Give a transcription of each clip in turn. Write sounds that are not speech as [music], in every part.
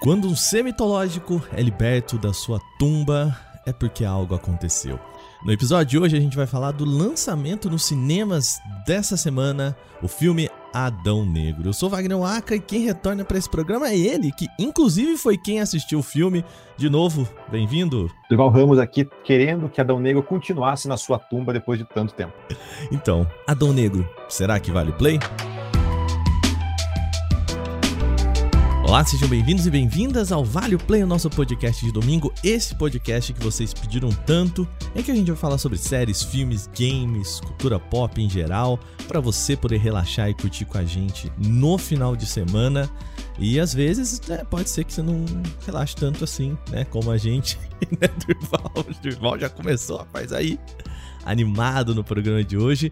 Quando um ser mitológico é liberto da sua tumba, é porque algo aconteceu. No episódio de hoje a gente vai falar do lançamento nos cinemas dessa semana, o filme Adão Negro. Eu sou Wagner Waka e quem retorna para esse programa é ele, que inclusive foi quem assistiu o filme. De novo, bem-vindo. Durval Ramos aqui querendo que Adão Negro continuasse na sua tumba depois de tanto tempo. Então, Adão Negro, será que vale play? Olá, sejam bem-vindos e bem-vindas ao Vale Play, o nosso podcast de domingo. Esse podcast que vocês pediram tanto, em que a gente vai falar sobre séries, filmes, games, cultura pop em geral, para você poder relaxar e curtir com a gente no final de semana. E às vezes, né, pode ser que você não relaxe tanto assim, né, como a gente, [laughs] né, Durval. Durval já começou, rapaz, aí animado no programa de hoje.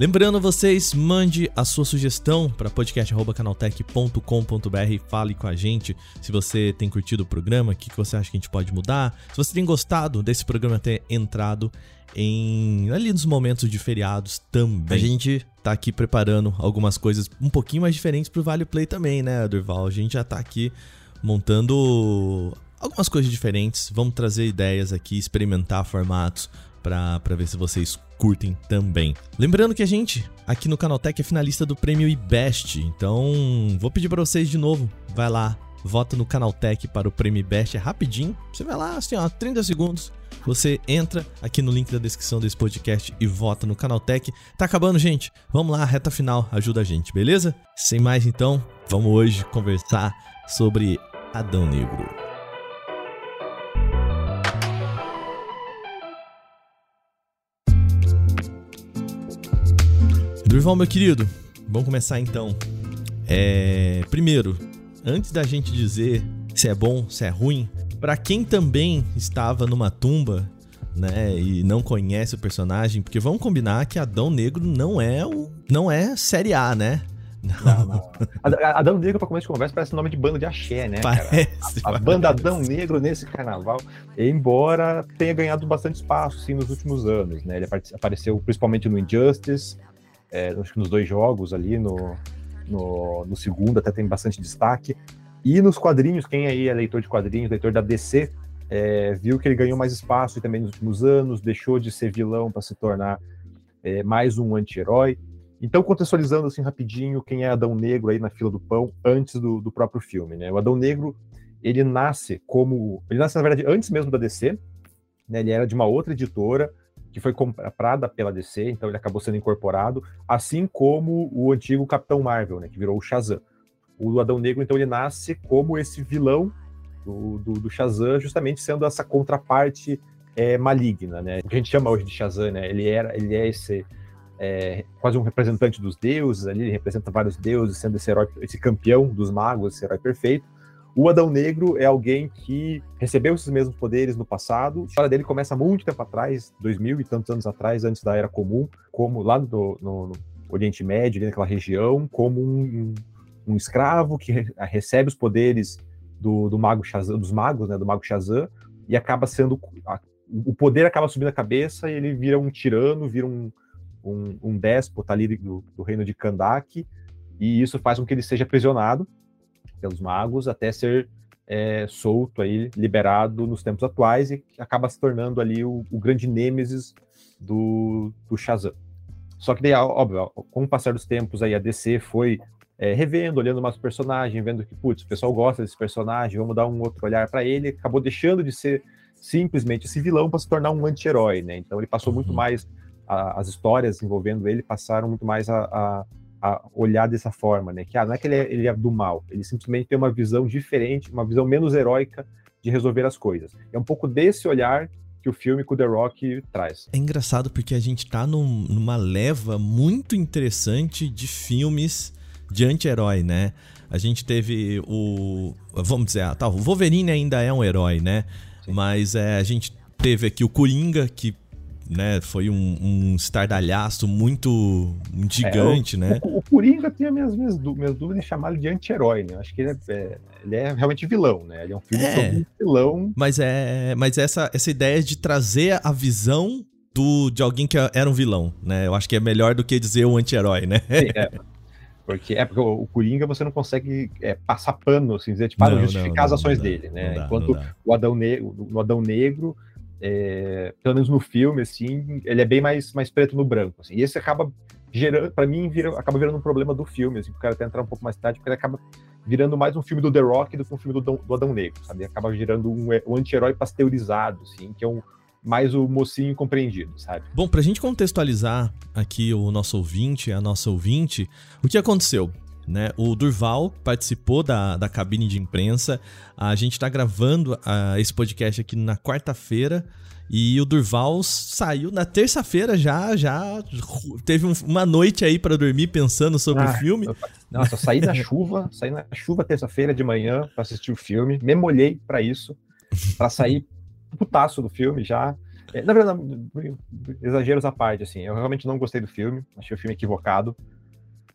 Lembrando vocês, mande a sua sugestão para podcast@canaltech.com.br e fale com a gente se você tem curtido o programa, o que, que você acha que a gente pode mudar, se você tem gostado desse programa ter entrado em ali nos momentos de feriados também. A gente tá aqui preparando algumas coisas um pouquinho mais diferentes pro Vale Play também, né, Durval? A gente já tá aqui montando algumas coisas diferentes. Vamos trazer ideias aqui, experimentar formatos para ver se vocês curtem também. Lembrando que a gente aqui no Canaltech é finalista do prêmio IBEST, então vou pedir para vocês de novo, vai lá, vota no Canaltech para o prêmio IBEST, é rapidinho, você vai lá, assim ó, 30 segundos, você entra aqui no link da descrição desse podcast e vota no Canaltech. Tá acabando, gente. Vamos lá, reta final, ajuda a gente, beleza? Sem mais então, vamos hoje conversar sobre Adão Negro. Durval, meu querido, vamos começar então. É... Primeiro, antes da gente dizer se é bom, se é ruim, para quem também estava numa tumba, né, e não conhece o personagem, porque vamos combinar que Adão Negro não é o, não é série A, né? Não, não. Adão Negro, pra começo de conversa, parece nome de banda de axé, né? Parece. A, a, banda Adão Negro nesse carnaval, embora tenha ganhado bastante espaço sim, nos últimos anos, né? Ele apareceu principalmente no Injustice, é, nos dois jogos ali, no, no, no, segundo até tem bastante destaque. E nos quadrinhos, quem aí é leitor de quadrinhos, leitor da DC, é, viu que ele ganhou mais espaço também nos últimos anos, deixou de ser vilão para se tornar é, mais um anti-herói. Então, contextualizando assim rapidinho, quem é Adão Negro aí na fila do pão antes do, do próprio filme, né? O Adão Negro, ele nasce como... Ele nasce, na verdade, antes mesmo da DC, né? Ele era de uma outra editora, que foi comprada pela DC, então ele acabou sendo incorporado, assim como o antigo Capitão Marvel, né, que virou o Shazam. O Adão Negro, então, ele nasce como esse vilão do, do, do Shazam, justamente sendo essa contraparte é, maligna, né? O que a gente chama hoje de Shazam, né? Ele, era, ele é esse é, quase um representante dos deuses ali, ele representa vários deuses, sendo esse herói, esse campeão dos magos, esse herói perfeito. O Adão Negro é alguém que recebeu esses mesmos poderes no passado. A história dele começa muito tempo atrás, dois mil e tantos anos atrás, antes da Era Comum, como lá no, no, no Oriente Médio, naquela região, como um, um escravo que re recebe os poderes do, do mago Shazam, dos magos, né, do mago Shazam, e acaba sendo a, o poder acaba subindo a cabeça e ele vira um tirano, vira um, um, um déspota ali do, do reino de Kandak, e isso faz com que ele seja aprisionado pelos magos até ser é, solto aí, liberado nos tempos atuais e acaba se tornando ali o, o grande nêmesis do, do Shazam. Só que daí, óbvio, com o passar dos tempos aí a DC foi é, revendo, olhando mais o personagem, vendo que, putz, o pessoal gosta desse personagem, vamos dar um outro olhar para ele, acabou deixando de ser simplesmente esse vilão para se tornar um anti-herói, né? Então ele passou muito uhum. mais, a, as histórias envolvendo ele passaram muito mais a, a a olhar dessa forma, né? Que ah, não é que ele é, ele é, do mal, ele simplesmente tem uma visão diferente, uma visão menos heróica de resolver as coisas. É um pouco desse olhar que o filme com The Rock traz. É engraçado porque a gente tá num, numa leva muito interessante de filmes de anti-herói, né? A gente teve o. Vamos dizer, ah, tá, o Wolverine ainda é um herói, né? Sim. Mas é, a gente teve aqui o Coringa, que né? Foi um, um estardalhaço muito, muito gigante, é, o, né? O, o, Coringa tem as minhas, minhas, minhas dúvidas em chamar ele de anti-herói, né? Acho que ele é, é, ele é, realmente vilão, né? Ele é um filme é, sobre um vilão. Mas, é, mas essa, essa ideia de trazer a visão do, de alguém que era um vilão, né? Eu acho que é melhor do que dizer um anti-herói, né? Sim, é. Porque é porque o, o Coringa você não consegue é, passar pano, assim, dizer, tipo, ah, não, justificar não, as ações dele, né? Dá, Enquanto o Adão Negro, no Adão Negro, é, pelo menos no filme, assim, ele é bem mais, mais preto no branco. Assim, e esse acaba gerando, para mim, vira, acaba virando um problema do filme, assim, o cara até entrar um pouco mais tarde, porque ele acaba virando mais um filme do The Rock do que um filme do, do Adão Negro, sabe? Acaba virando um, um anti-herói pasteurizado, assim, que é um mais o mocinho compreendido, sabe? Bom, pra gente contextualizar aqui o nosso ouvinte, a nossa ouvinte, o que aconteceu? Né? O Durval participou da, da cabine de imprensa. A gente está gravando uh, esse podcast aqui na quarta-feira. E o Durval saiu na terça-feira já, já teve um, uma noite aí para dormir pensando sobre ah, o filme. Nossa, saí na [laughs] chuva, saí na chuva terça-feira de manhã para assistir o filme, me molhei para isso, para sair putaço do filme já. É, na verdade, exageros à parte, assim, eu realmente não gostei do filme, achei o filme equivocado.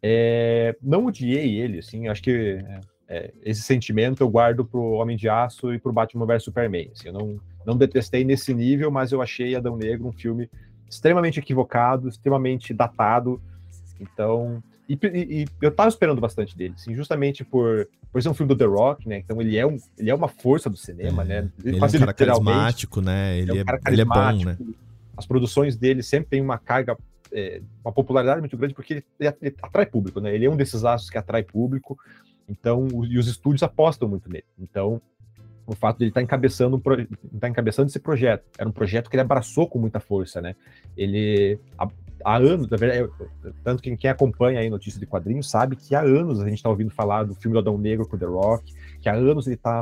É, não odiei ele, assim, acho que é, esse sentimento eu guardo pro Homem de Aço e pro Batman vs Superman. Assim, eu não, não detestei nesse nível, mas eu achei Adão Negro um filme extremamente equivocado, extremamente datado. Então, e, e, e, eu tava esperando bastante dele, assim, justamente por, por ser um filme do The Rock, né? Então ele é, um, ele é uma força do cinema, é, né? Ele, ele é um cara carismático, né? Ele, é, um é, ele é bom, né? As produções dele sempre têm uma carga, é, uma popularidade muito grande, porque ele, ele, atrai público, né? Ele é um desses astros que atrai público, então, e os estúdios apostam muito nele. Então, o fato de ele estar tá encabeçando, tá encabeçando esse projeto. Era um projeto que ele abraçou com muita força, né? Ele, há anos, na verdade, tanto que quem acompanha aí notícias de quadrinhos sabe que há anos a gente está ouvindo falar do filme do Adão Negro com The Rock, que há anos ele está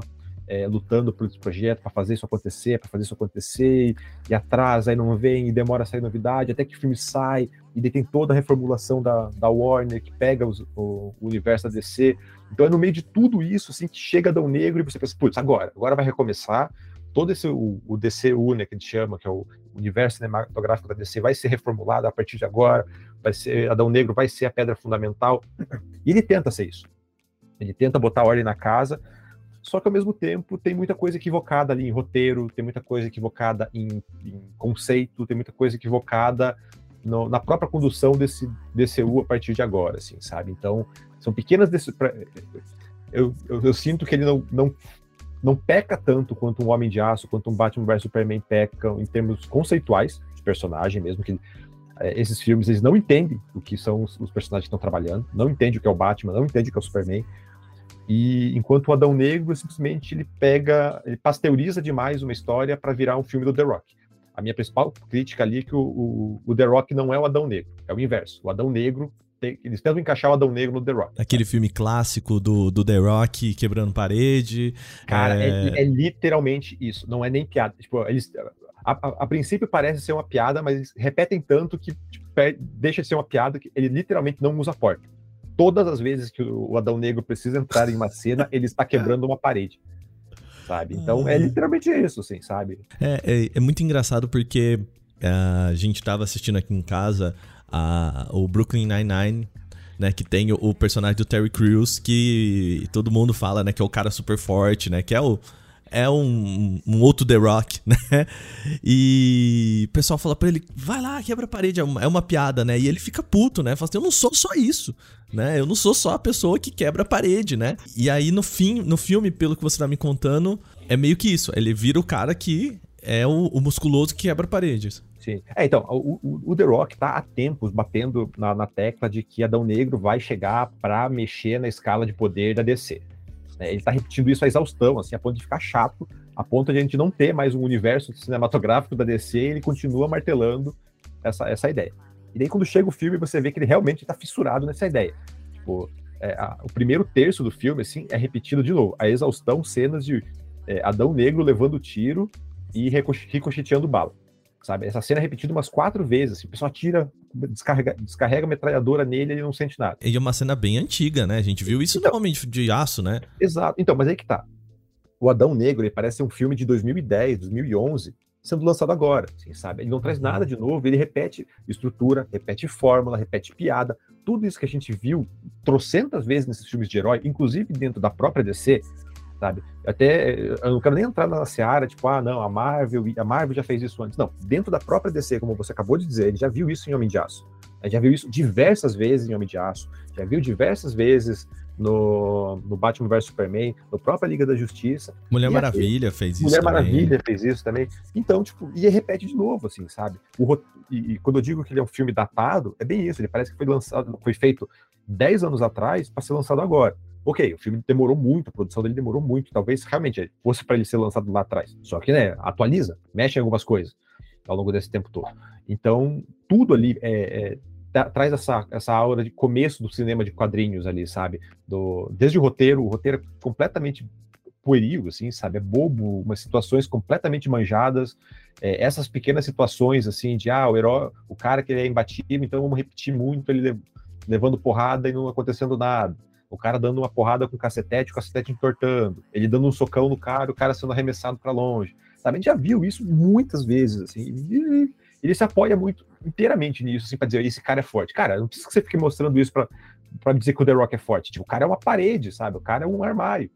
é, lutando por esse projeto para fazer isso acontecer, para fazer isso acontecer, e, atrasa, aí não vem, e demora a sair novidade, até que o filme sai, e daí tem toda a reformulação da, da Warner, que pega os, o, o, universo da DC. Então é no meio de tudo isso, assim, que chega Adão Negro e você pensa, putz, agora, agora vai recomeçar, todo esse o, o DCU, né, que a gente chama, que é o universo cinematográfico da DC, vai ser reformulado a partir de agora, vai ser Adão Negro vai ser a pedra fundamental. [clears throat] E ele tenta ser isso. Ele tenta botar ordem na casa, só que ao mesmo tempo tem muita coisa equivocada ali em roteiro, tem muita coisa equivocada em, em conceito, tem muita coisa equivocada no, na própria condução desse DCU a partir de agora, assim, sabe? Então, são pequenas. Eu, eu, eu, sinto que ele não, não não peca tanto quanto um Homem de Aço, quanto um Batman vs Superman pecam em termos conceituais de personagem, mesmo que é, esses filmes eles não entendem o que são os, os personagens que estão trabalhando, não entendem o que é o Batman, não entendem o que é o Superman. E enquanto o Adão Negro simplesmente ele pega, ele pasteuriza demais uma história para virar um filme do The Rock. A minha principal crítica ali é que o, o, o The Rock não é o Adão Negro, é o inverso. O Adão Negro eles tentam encaixar o Adão Negro no The Rock. Aquele filme clássico do, do The Rock quebrando parede. Cara, é... É, é literalmente isso. Não é nem piada. Tipo, eles. A, a, a, princípio parece ser uma piada, mas eles repetem tanto que tipo, deixa de ser uma piada que ele literalmente não usa porta. Todas as vezes que o Adão Negro precisa entrar em uma cena, ele está quebrando uma parede. Sabe? Então é literalmente isso, assim, sabe? É, é, é muito engraçado porque uh, a gente estava assistindo aqui em casa a, o Brooklyn Nine-Nine, né, que tem o, o, personagem do Terry Crews, que todo mundo fala, né, que é o cara super forte, né, que é o é um, um outro The Rock, [laughs] né? E o pessoal fala pra ele, vai lá, quebra a parede, é uma, é uma piada, né? E ele fica puto, né? Fala assim, eu não sou só isso, né? Eu não sou só a pessoa que quebra a parede, né? E aí no fim, no filme, pelo que você tá me contando, é meio que isso. Ele vira o cara que é o, o musculoso que quebra paredes. Sim. É, então, o, o, The Rock tá há tempos batendo na, na tecla de que Adão Negro vai chegar para mexer na escala de poder da DC. É, ele tá repetindo isso a exaustão, assim, a ponto de ficar chato, a ponto de a gente não ter mais um universo cinematográfico da DC, ele continua martelando essa, essa ideia. E daí, quando chega o filme, você vê que ele realmente tá fissurado nessa ideia. Tipo, é, a, o primeiro terço do filme, assim, é repetido de novo. A exaustão, cenas de é, Adão Negro levando tiro e ricocheteando bala sabe? Essa cena é repetida umas quatro vezes. Assim, o pessoal tira, descarrega, descarrega a metralhadora nele e ele não sente nada. E é uma cena bem antiga, né? A gente viu isso então, no Homem de Aço, né? Exato. Então, mas aí que tá. O Adão Negro, ele parece ser um filme de 2010, 2011, sendo lançado agora, assim, sabe? Ele não traz nada de novo, ele repete estrutura, repete fórmula, repete piada. Tudo isso que a gente viu trocentas vezes nesses filmes de herói, inclusive dentro da própria DC, sabe? Até eu não quero nem entrar na seara, tipo, ah, não, a Marvel, a Marvel já fez isso antes. Não, dentro da própria DC, como você acabou de dizer, ele já viu isso em Homem de Aço. Ele já viu isso diversas vezes em Homem de Aço, já viu diversas vezes no, no Batman vs Superman, no própria Liga da Justiça. Mulher Maravilha fez isso. Mulher também. Maravilha fez isso também. Então, tipo, e repete de novo, assim, sabe? O, e, e, quando eu digo que ele é um filme datado, é bem isso. Ele parece que foi lançado, foi feito 10 anos atrás para ser lançado agora. Ok, o filme demorou muito, a produção dele demorou muito, talvez realmente fosse para ele ser lançado lá atrás. Só que, né, atualiza, mexe em algumas coisas ao longo desse tempo todo. Então, tudo ali é, é, traz essa, essa aura de começo do cinema de quadrinhos ali, sabe? Do, desde o roteiro, o roteiro é completamente pueril, assim, sabe? É bobo, umas situações completamente manjadas. É, essas pequenas situações, assim, de, ah, o herói, o cara que é imbatível, então vamos repetir muito ele levando porrada e não acontecendo nada o cara dando uma porrada com o cacetete, o cacetete entortando, ele dando um socão no cara, o cara sendo arremessado para longe. Sabe? A gente já viu isso muitas vezes, assim, ele se apoia muito inteiramente nisso, assim, pra dizer, esse cara é forte. Cara, não precisa que você fique mostrando isso pra, pra dizer que o The Rock é forte. Tipo, o cara é uma parede, sabe? O cara é um armário.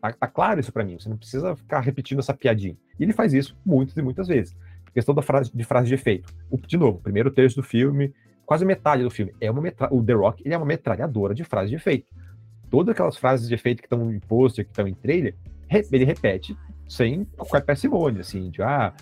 Tá, tá claro isso para mim, você não precisa ficar repetindo essa piadinha. E ele faz isso muitas e muitas vezes. Questão da frase, de frase de efeito. O, de novo, primeiro terço do filme, quase metade do filme, é uma metra... o The Rock ele é uma metralhadora de frase de efeito todas aquelas frases de efeito que estão em pôster, que estão em trailer, ele repete sem qualquer parcimônia, assim, de ah,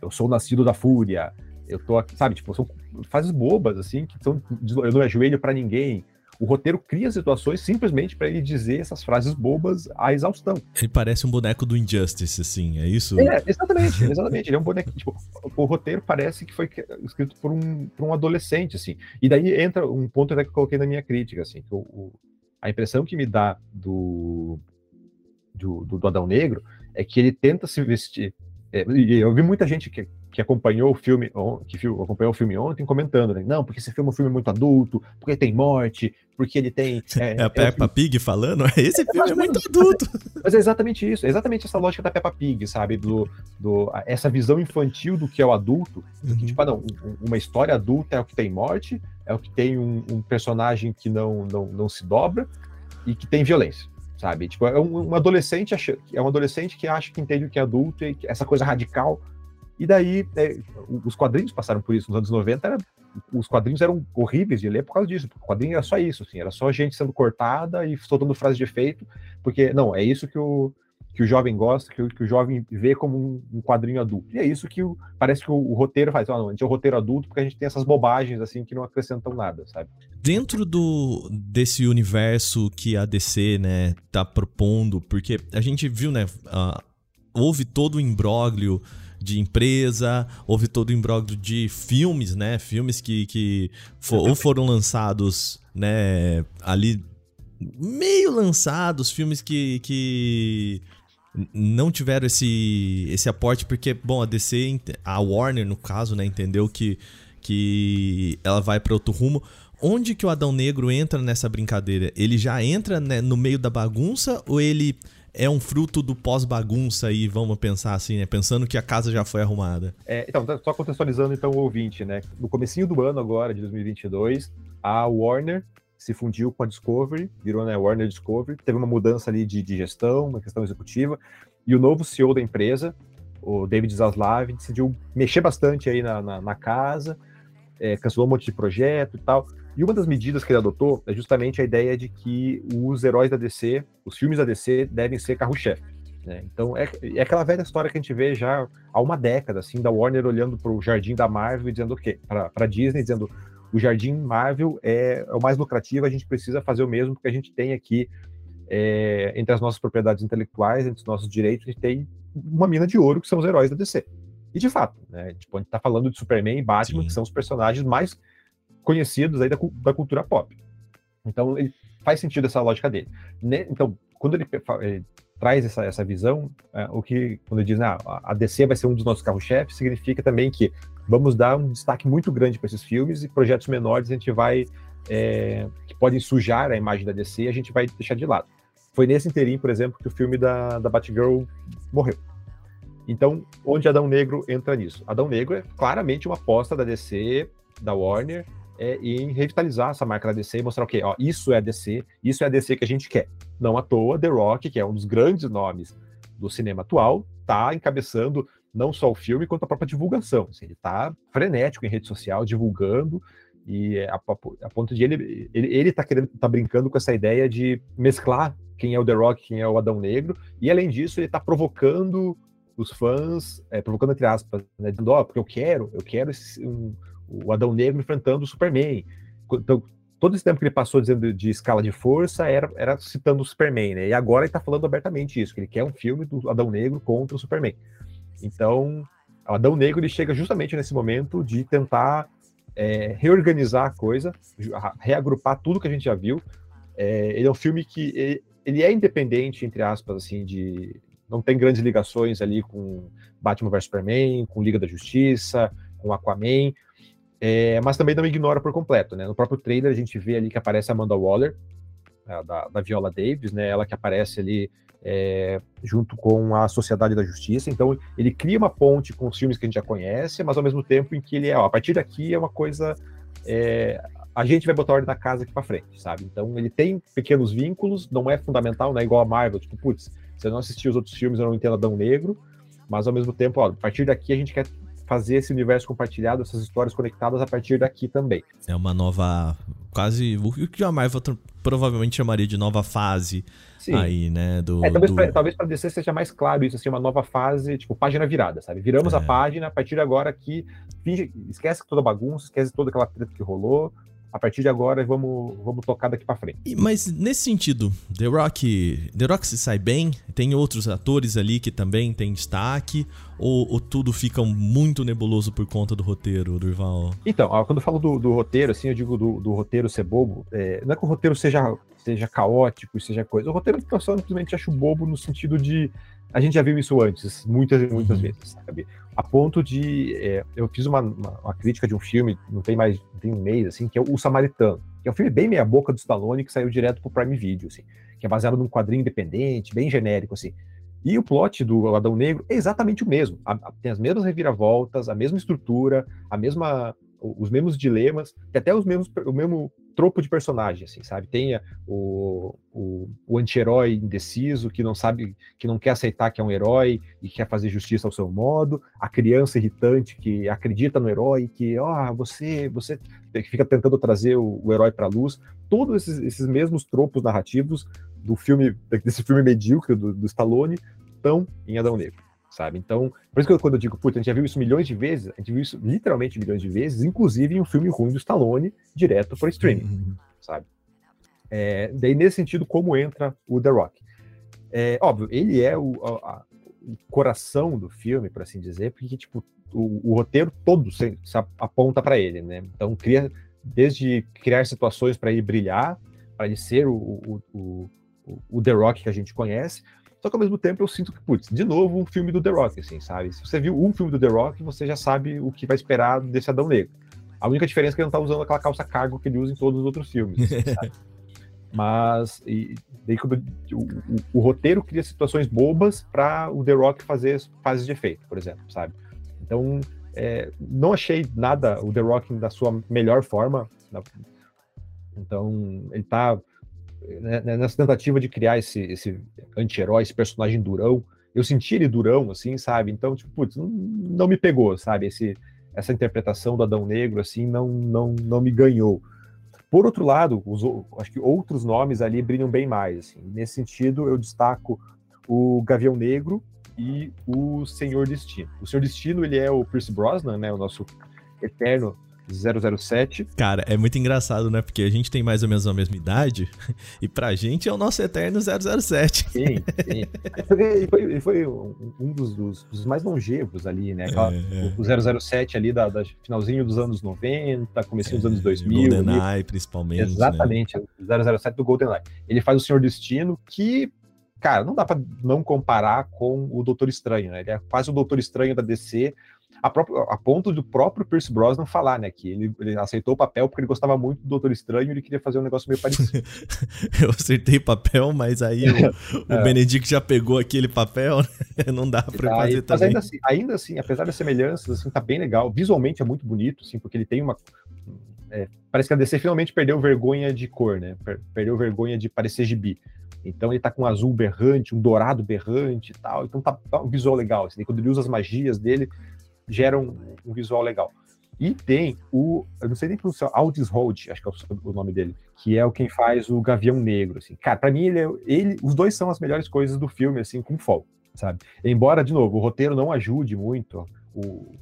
eu sou nascido da fúria, eu tô aqui, sabe, tipo, são frases bobas, assim, que são, eu não ajoelho para ninguém. O roteiro cria situações simplesmente para ele dizer essas frases bobas à exaustão. Ele parece um boneco do Injustice, assim, é isso? É, exatamente, exatamente. Ele é um boneco. Tipo, o roteiro parece que foi escrito por um, por um adolescente, assim. E daí entra um ponto até que eu coloquei na minha crítica, assim, que o, o a impressão que me dá do, do, do, do Adão Negro é que ele tenta se vestir. É, eu vi muita gente que, que acompanhou o filme, que acompanhou o filme ontem comentando, né? Não, porque esse filme é um filme muito adulto, porque tem morte, porque ele tem. [laughs] É, é a Peppa é, Pig falando? [laughs] Esse filme é, é muito adulto. [laughs] Mas é exatamente isso, é exatamente essa lógica da Peppa Pig, sabe? Do, do, essa visão infantil do que é o adulto. Uhum. Que, tipo, ah, não, uma história adulta é o que tem morte, é o que tem um, um personagem que não, não, não se dobra e que tem violência sabe? Tipo, é um, um adolescente é um adolescente que acha que entende o que é adulto e essa coisa radical. E daí, é, os quadrinhos passaram por isso nos anos 90, era, os quadrinhos eram horríveis de ler por causa disso, porque o quadrinho era só isso, assim, era só gente sendo cortada e soltando frases de efeito, porque, não, é isso que o, que o jovem gosta, que o, que o jovem vê como um, um, quadrinho adulto. E é isso que o, parece que o, o roteiro faz. Ah, não, a gente é o roteiro adulto porque a gente tem essas bobagens assim que não acrescentam nada, sabe? Dentro do desse universo que a DC, né, tá propondo, porque a gente viu, né, uh, houve todo o imbróglio de empresa, houve todo o imbróglio de filmes, né, filmes que, que for, ou foram lançados, né, ali meio lançados, filmes que, que não tiveram esse, esse aporte, porque, bom, a DC, a Warner, no caso, né, entendeu que, que ela vai para outro rumo. Onde que o Adão Negro entra nessa brincadeira? Ele já entra né, no meio da bagunça ou ele é um fruto do pós-bagunça aí, vamos pensar assim, né? Pensando que a casa já foi arrumada. É, então, só contextualizando então o ouvinte, né? No comecinho do ano agora, de 2022, a Warner se fundiu com a Discovery, virou né, Warner Discovery, teve uma mudança ali de, de, gestão, uma questão executiva, e o novo CEO da empresa, o David Zaslav, decidiu mexer bastante aí na, na, na casa, é, cancelou um monte de projeto e tal. E uma das medidas que ele adotou é justamente a ideia de que os heróis da DC, os filmes da DC, devem ser carro-chefe. Né? Então é, é, aquela velha história que a gente vê já há uma década, assim, da Warner olhando para o jardim da Marvel e dizendo o quê? Para a Disney, dizendo o Jardim Marvel é, é, o mais lucrativo, a gente precisa fazer o mesmo, porque a gente tem aqui, é, entre as nossas propriedades intelectuais, entre os nossos direitos, a gente tem uma mina de ouro, que são os heróis da DC. E de fato, né, tipo, a gente está falando de Superman e Batman, Sim. que são os personagens mais conhecidos aí da, da cultura pop. Então, ele faz sentido essa lógica dele. Né? Então, quando ele, ele traz essa, essa visão, é, o que, quando ele diz, ah, a DC vai ser um dos nossos carro-chefes, significa também que vamos dar um destaque muito grande para esses filmes e projetos menores a gente vai é, que podem sujar a imagem da DC a gente vai deixar de lado. Foi nesse interim, por exemplo, que o filme da, da Batgirl morreu. Então, onde Adão Negro entra nisso? Adão Negro é claramente uma aposta da DC, da Warner, é em revitalizar essa marca da DC e mostrar o okay, quê? Ó, isso é a DC, isso é a DC que a gente quer. Não à toa, The Rock, que é um dos grandes nomes do cinema atual, está encabeçando não só o filme, quanto a própria divulgação. Assim, ele está frenético em rede social, divulgando, e a, a ponto de ele, ele, ele tá querendo, tá brincando com essa ideia de mesclar quem é o The Rock, quem é o Adão Negro, e além disso, ele está provocando os fãs, é, provocando entre aspas, né, dizendo, ó, oh, porque eu quero, eu quero esse, um, o Adão Negro enfrentando o Superman. Então, todo esse tempo que ele passou dizendo de escala de força era, era citando o Superman, né? E agora ele está falando abertamente isso, que ele quer um filme do Adão Negro contra o Superman. Então, o Adão Negro ele chega justamente nesse momento de tentar é, reorganizar a coisa, reagrupar tudo que a gente já viu. É, ele é um filme que ele, ele, é independente, entre aspas, assim, de não tem grandes ligações ali com Batman vs Superman, com Liga da Justiça, com Aquaman, é, mas também não ignora por completo, né? No próprio trailer a gente vê ali que aparece a Amanda Waller, da, da Viola Davis, né? Ela que aparece ali é, junto com a Sociedade da Justiça. Então ele cria uma ponte com os filmes que a gente já conhece, mas ao mesmo tempo em que ele é, ó, a partir daqui é uma coisa é, a gente vai botar ordem na casa aqui para frente, sabe? Então ele tem pequenos vínculos, não é fundamental, não é igual a Marvel, tipo, putz, se eu não assistir os outros filmes, eu não entendo Adão Negro, mas ao mesmo tempo, ó, a partir daqui a gente quer fazer esse universo compartilhado, essas histórias conectadas a partir daqui também. É uma nova, quase, o que a Marvel provavelmente chamaria de nova fase Sim. aí, né? Do, é, talvez, do... Pra, talvez para DC seja mais claro isso, assim, uma nova fase, tipo, página virada, sabe? Viramos é. a página, a partir de agora aqui, finge, esquece toda a bagunça, esquece toda aquela treta que rolou, a partir de agora vamos, vamos tocar daqui para frente. Mas nesse sentido, The Rock, The Rock se sai bem? Tem outros atores ali que também têm destaque? Ou, ou tudo fica muito nebuloso por conta do roteiro, Durval? Então, quando eu falo do, do roteiro, assim, eu digo do, do roteiro ser bobo, é, não é que o roteiro seja, seja caótico, seja coisa. O roteiro eu só simplesmente acho bobo no sentido de a gente já viu isso antes, muitas e muitas uhum. vezes, sabe? A ponto de. É, eu fiz uma, uma, uma, crítica de um filme, não tem mais, não tem um mês, assim, que é O Samaritano, que é um filme bem meia-boca do Stallone, que saiu direto pro Prime Video, assim, que é baseado num quadrinho independente, bem genérico, assim. E o plot do Adão Negro é exatamente o mesmo. A, a, tem as mesmas reviravoltas, a mesma estrutura, a mesma, os mesmos dilemas, e até os mesmos, o mesmo tropo de personagem, assim, sabe? Tem o, o, o anti-herói indeciso que não sabe, que não quer aceitar que é um herói e quer fazer justiça ao seu modo, a criança irritante que acredita no herói, que, ó, oh, você, você que fica tentando trazer o, o herói para a luz, todos esses, esses, mesmos tropos narrativos do filme, desse filme medíocre do, do Stallone, estão em Adão Negro sabe? Então, por isso que eu, quando eu digo, puta, a gente já viu isso milhões de vezes, a gente viu isso literalmente milhões de vezes, inclusive em um filme ruim do Stallone, direto para streaming, uhum. sabe? É, daí, nesse sentido, como entra o The Rock? É, óbvio, ele é o, a, o coração do filme, por assim dizer, porque, tipo, o, o roteiro todo se, se aponta para ele, né? Então, cria, desde criar situações para ele brilhar, para ele ser o, o, o, o The Rock que a gente conhece, só que ao mesmo tempo eu sinto que, putz, de novo um filme do The Rock, assim, sabe? Se você viu um filme do The Rock, você já sabe o que vai esperar desse Adão Negro. A única diferença é que ele não tá usando aquela calça cargo que ele usa em todos os outros filmes, assim, sabe? [laughs] Mas e, daí quando, o, o, o, roteiro cria situações bobas para o The Rock fazer fases de efeito, por exemplo, sabe? Então, é, não achei nada o The Rock da sua melhor forma. Então, ele tá né, né, nessa tentativa de criar esse, esse anti-herói, esse personagem durão, eu senti ele durão, assim, sabe? Então, tipo, putz, não, não me pegou, sabe? Esse, essa interpretação do Adão Negro, assim, não, não, não me ganhou. Por outro lado, os, acho que outros nomes ali brilham bem mais. Assim. Nesse sentido, eu destaco o Gavião Negro e o Senhor Destino. O Senhor Destino, ele é o Pierce Brosnan, né, o nosso eterno 007. Cara, é muito engraçado, né? Porque a gente tem mais ou menos a mesma idade [laughs] e pra gente é o nosso eterno 007. Sim, sim. Ele foi, ele foi um dos, dos, dos, mais longevos ali, né? Aquela, é, é. O 007 ali da, da, finalzinho dos anos 90, comecinho é, dos anos 2000. GoldenEye, principalmente. Né? Exatamente, né? o 007 do GoldenEye. Ele faz o Senhor Destino, que cara, não dá para não comparar com o Doutor Estranho, né? Ele é quase o Doutor Estranho da DC, a, própria, a ponto do próprio Pierce Brosnan falar, né, que ele, ele, aceitou o papel porque ele gostava muito do Doutor Estranho e ele queria fazer um negócio meio parecido. [laughs] eu acertei o papel, mas aí o, [laughs] o é. Benedict já pegou aquele papel, né? [laughs] não dá pra fazer mas também. Ainda assim, ainda assim, apesar das semelhanças, assim, tá bem legal. Visualmente é muito bonito, assim, porque ele tem uma é, parece que a DC finalmente perdeu vergonha de cor, né? Perdeu vergonha de parecer gibi. Então ele tá com um azul berrante, um dourado berrante e tal. Então tá, tá um visual legal. Assim, quando ele usa as magias dele, gera um, um, visual legal. E tem o, eu não sei nem pronunciar, Aldis Hold, acho que é o, o, nome dele, que é o quem faz o Gavião Negro, assim. Cara, para mim ele, é, ele, os dois são as melhores coisas do filme, assim, com folga, sabe? Embora, de novo, o roteiro não ajude muito o,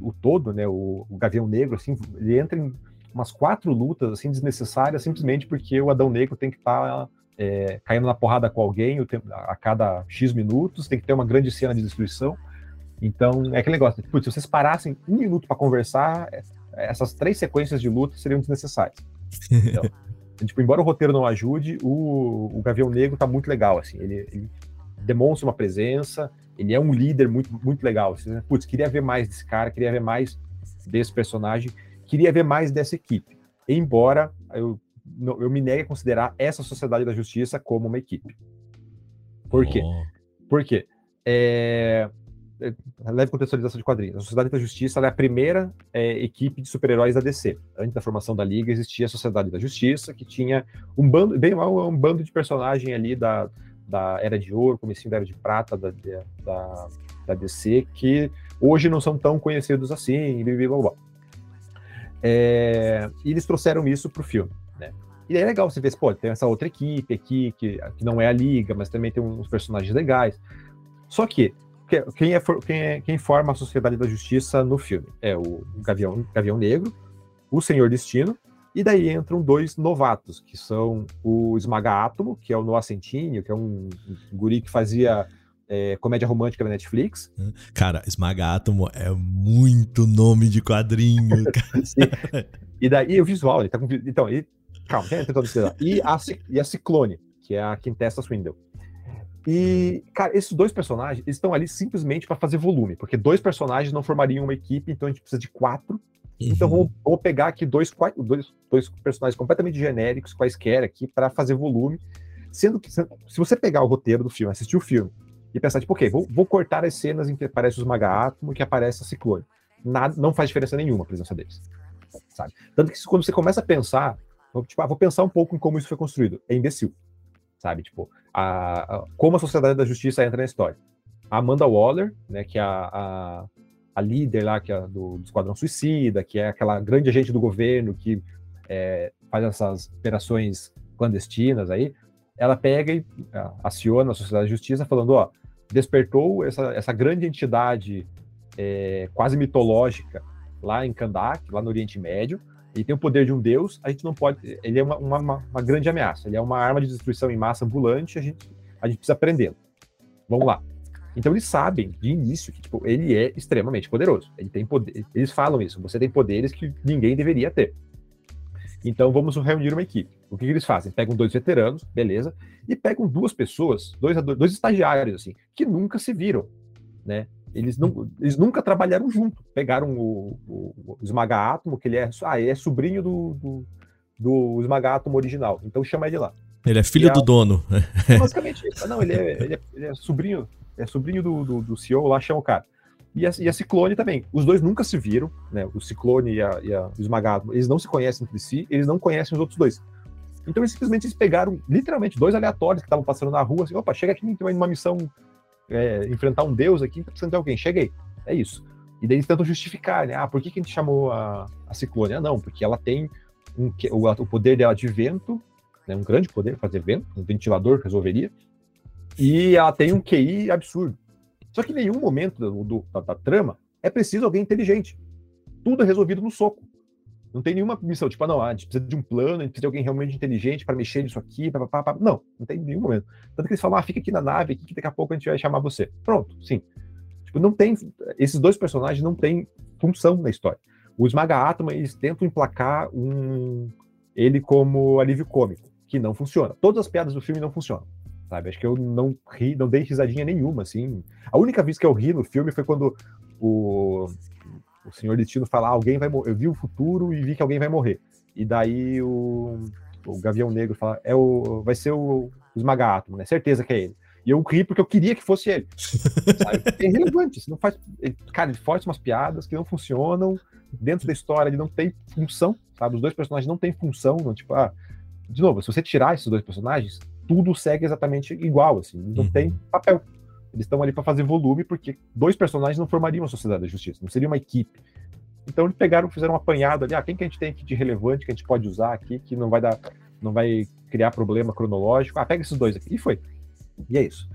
o todo, né, o, o Gavião Negro, assim, ele entra em umas quatro lutas, assim, desnecessárias, simplesmente porque o Adão Negro tem que estar tá, é, caindo na porrada com alguém a cada X minutos, tem que ter uma grande cena de destruição, então, é aquele negócio, putz, se vocês parassem um minuto para conversar, essas três sequências de luta seriam desnecessárias. Então, [laughs] tipo, embora o roteiro não ajude, o, o Gavião Negro tá muito legal, assim, ele, ele, demonstra uma presença, ele é um líder muito, muito legal. Assim, né? Putz, queria ver mais desse cara, queria ver mais desse personagem, queria ver mais dessa equipe. Embora eu, eu me negue a considerar essa Sociedade da Justiça como uma equipe. Por quê? Oh. Por quê? É, leve contextualização de quadrinhos. A Sociedade da Justiça é a primeira é, equipe de super-heróis da DC. Antes da formação da Liga existia a Sociedade da Justiça, que tinha um bando, bem mal, um bando de personagem ali da, da Era de Ouro, comecinho da Era de Prata da, da, da DC, que hoje não são tão conhecidos assim, blá, blá, blá. É, e eles trouxeram isso para o filme. Né? E é legal você ver, pô, tem essa outra equipe aqui, que, que não é a Liga, mas também tem uns personagens legais. Só que quem, é, quem, é, quem forma a Sociedade da Justiça no filme? É o Gavião, Gavião Negro, o Senhor Destino, e daí entram dois novatos, que são o Esmaga Átomo, que é o Noah Centineo, que é um, um guri que fazia é, comédia romântica na Netflix. Cara, Esmaga Átomo é muito nome de quadrinho. [laughs] e daí o visual, ele tá com. Então, ele. Calma, tentando e a, e a Ciclone, que é a Quintessa Swindle. E, cara, esses dois personagens estão ali simplesmente para fazer volume, porque dois personagens não formariam uma equipe, então a gente precisa de quatro. Então, uhum. Então vou, vou, pegar aqui dois, dois, dois personagens completamente genéricos, quaisquer aqui, para fazer volume. Sendo que, se você pegar o roteiro do filme, assistir o filme e pensar, tipo, ok, vou, vou cortar as cenas em que aparece os Maga-Átomo e que aparece a Ciclone. Nada, não faz diferença nenhuma a presença deles. Sabe? Tanto que quando você começa a pensar, tipo, ah, vou pensar um pouco em como isso foi construído. É imbecil sabe? Tipo, a, a, como a Sociedade da Justiça entra na história. A Amanda Waller, né, que é a, a, a líder lá que é do, do, Esquadrão Suicida, que é aquela grande agente do governo que é, faz essas operações clandestinas aí, ela pega e aciona a Sociedade da Justiça falando, ó, despertou essa, essa grande entidade é, quase mitológica lá em Kandak, lá no Oriente Médio, ele tem o poder de um deus, a gente não pode. Ele é uma, uma, uma grande ameaça, ele é uma arma de destruição em massa ambulante, a gente, a gente precisa prendê-lo. Vamos lá. Então eles sabem de início que tipo, ele é extremamente poderoso. Ele tem poder, eles falam isso. Você tem poderes que ninguém deveria ter. Então vamos reunir uma equipe. O que, que eles fazem? Pegam dois veteranos, beleza, e pegam duas pessoas, dois, dois estagiários assim, que nunca se viram, né? Eles, não, eles nunca trabalharam junto. Pegaram o, o, o Esmaga Átomo, que ele é, ah, ele é sobrinho do, do, do Esmaga Átomo original. Então chama ele lá. Ele é filho e do a, dono. [laughs] Basicamente isso. Não, ele é, ele é, ele é sobrinho, é sobrinho do, do, do, CEO, lá chama o cara. E a, e a Ciclone também. Os dois nunca se viram, né? O Ciclone e, a, e a, o Esmagado, eles não se conhecem entre si, eles não conhecem os outros dois. Então eles simplesmente eles pegaram, literalmente, dois aleatórios que estavam passando na rua, assim, opa, chega aqui, tem uma missão é, enfrentar um deus aqui, tá precisando de alguém, cheguei. É isso. E daí eles tentam justificar, né? Ah, por que, que a gente chamou a, a Ciclone? Ah, não, porque ela tem um, o, o poder dela de vento, né, um grande poder, fazer vento, um ventilador resolveria, e ela tem um QI absurdo. Só que em nenhum momento do, do, da, da, trama é preciso alguém inteligente. Tudo é resolvido no soco. Não tem nenhuma missão, tipo, ah, não, a gente precisa de um plano, a gente precisa de alguém realmente inteligente para mexer nisso aqui, pá, pá, pá. não, não tem nenhum momento. Tanto que eles falam, ah, fica aqui na nave, aqui, que daqui a pouco a gente vai chamar você. Pronto, sim. Tipo, não tem, esses dois personagens não têm função na história. O Esmaga Atoma, eles tentam emplacar um, ele como alívio cômico, que não funciona. Todas as piadas do filme não funcionam, sabe? Acho que eu não ri, não dei risadinha nenhuma, assim. A única vez que eu ri no filme foi quando o o Senhor Destino fala, ah, alguém vai morrer. Eu vi o futuro e vi que alguém vai morrer. E daí o, o Gavião Negro fala, é o, vai ser o, o Esmaga né? Certeza que é ele. E eu ri porque eu queria que fosse ele. Sabe? É irrelevante. Não faz. Ele, cara, ele força umas piadas que não funcionam, dentro da história, ele não tem função, sabe? Os dois personagens não têm função, não, tipo, ah, de novo, se você tirar esses dois personagens, tudo segue exatamente igual, assim, não uhum. tem papel. Eles estão ali para fazer volume, porque dois personagens não formariam a Sociedade da Justiça, não seria uma equipe. Então eles pegaram, fizeram um apanhado ali, ah, quem que a gente tem aqui de relevante que a gente pode usar aqui, que não vai dar, não vai criar problema cronológico. Ah, pega esses dois aqui. E foi. E é isso.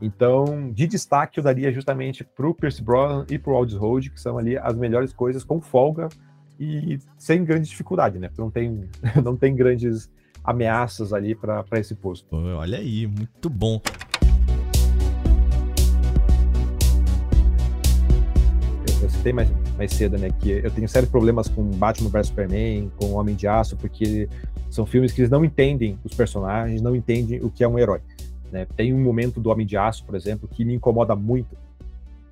Então, de destaque, eu daria justamente pro Pierce Brosnan e pro Aldous Hold, que são ali as melhores coisas com folga e sem grande dificuldade, né? Porque não tem, [laughs] não tem grandes ameaças ali para esse posto. Olha aí, muito bom. Citei mais, mais cedo, né? Que eu tenho sérios problemas com Batman vs Superman, com Homem de Aço, porque são filmes que eles não entendem os personagens, não entendem o que é um herói. Né? Tem um momento do Homem de Aço, por exemplo, que me incomoda muito,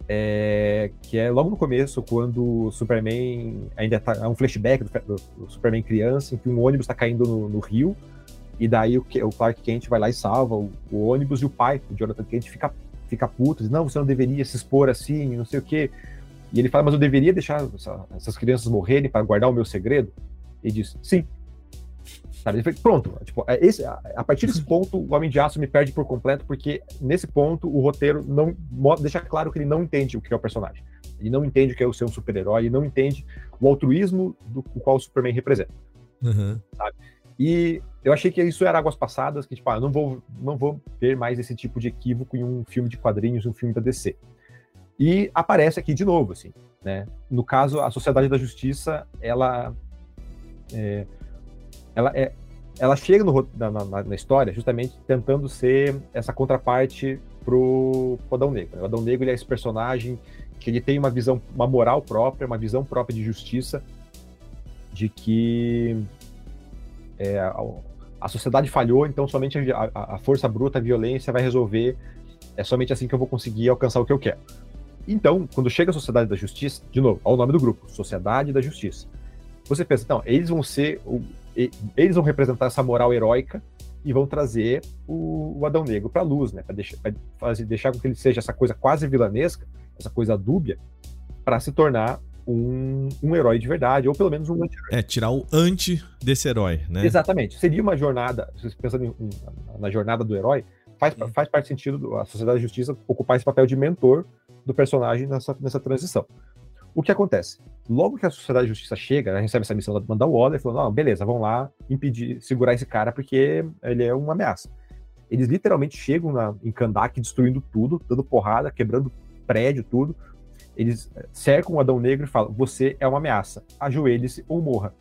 é, que é logo no começo, quando o Superman ainda tá. É um flashback do, do Superman criança, em que um ônibus está caindo no, no, rio, e daí o, o, Clark Kent vai lá e salva o, o, ônibus, e o pai, o Jonathan Kent, fica, fica puto, diz: Não, você não deveria se expor assim, não sei o quê. E ele fala: Mas eu deveria deixar essa, essas crianças morrerem para guardar o meu segredo? E diz: Sim, Sabe? Ele pronto, tipo, é esse, a partir desse ponto, o Homem de Aço me perde por completo, porque nesse ponto o roteiro não deixa claro que ele não entende o que é o personagem. Ele não entende o que é o ser um super-herói, ele não entende o altruísmo do qual o Superman representa. Uhum. Sabe? E eu achei que isso era águas passadas, que tipo, ah, não vou, não vou ver mais esse tipo de equívoco em um filme de quadrinhos, um filme da DC. E aparece aqui de novo, assim, né? No caso, a Sociedade da Justiça, ela é, ela é ela chega no, na, na, na, história justamente tentando ser essa contraparte pro, pro Adão Negro. O Adão Negro é esse personagem que ele tem uma visão, uma moral própria, uma visão própria de justiça, de que é, a, a, sociedade falhou, então somente a, a, força bruta, a violência vai resolver. É somente assim que eu vou conseguir alcançar o que eu quero. Então, quando chega a Sociedade da Justiça, de novo, ao nome do grupo, Sociedade da Justiça, você pensa, então, eles vão ser o, eles vão representar essa moral heróica e vão trazer o, o Adão Negro para a luz, né? Para deixar, fazer, deixar com que ele seja essa coisa quase vilanesca, essa coisa dúbia, para se tornar um, um herói de verdade, ou pelo menos um anti-herói. É, tirar o anti desse herói, né? Exatamente. Seria uma jornada, pensando em, na jornada do herói, faz, faz parte sentido a Sociedade da Justiça ocupar esse papel de mentor do personagem nessa, nessa transição. O que acontece? Logo que a Sociedade de Justiça chega, né, recebe essa missão de mandar o Waller, falando, não, beleza, vamos lá impedir, segurar esse cara porque ele é uma ameaça. Eles literalmente chegam na, em Kandak destruindo tudo, dando porrada, quebrando prédio, tudo. Eles cercam o Adão Negro e falam, você é uma ameaça, ajoelhe-se ou morra.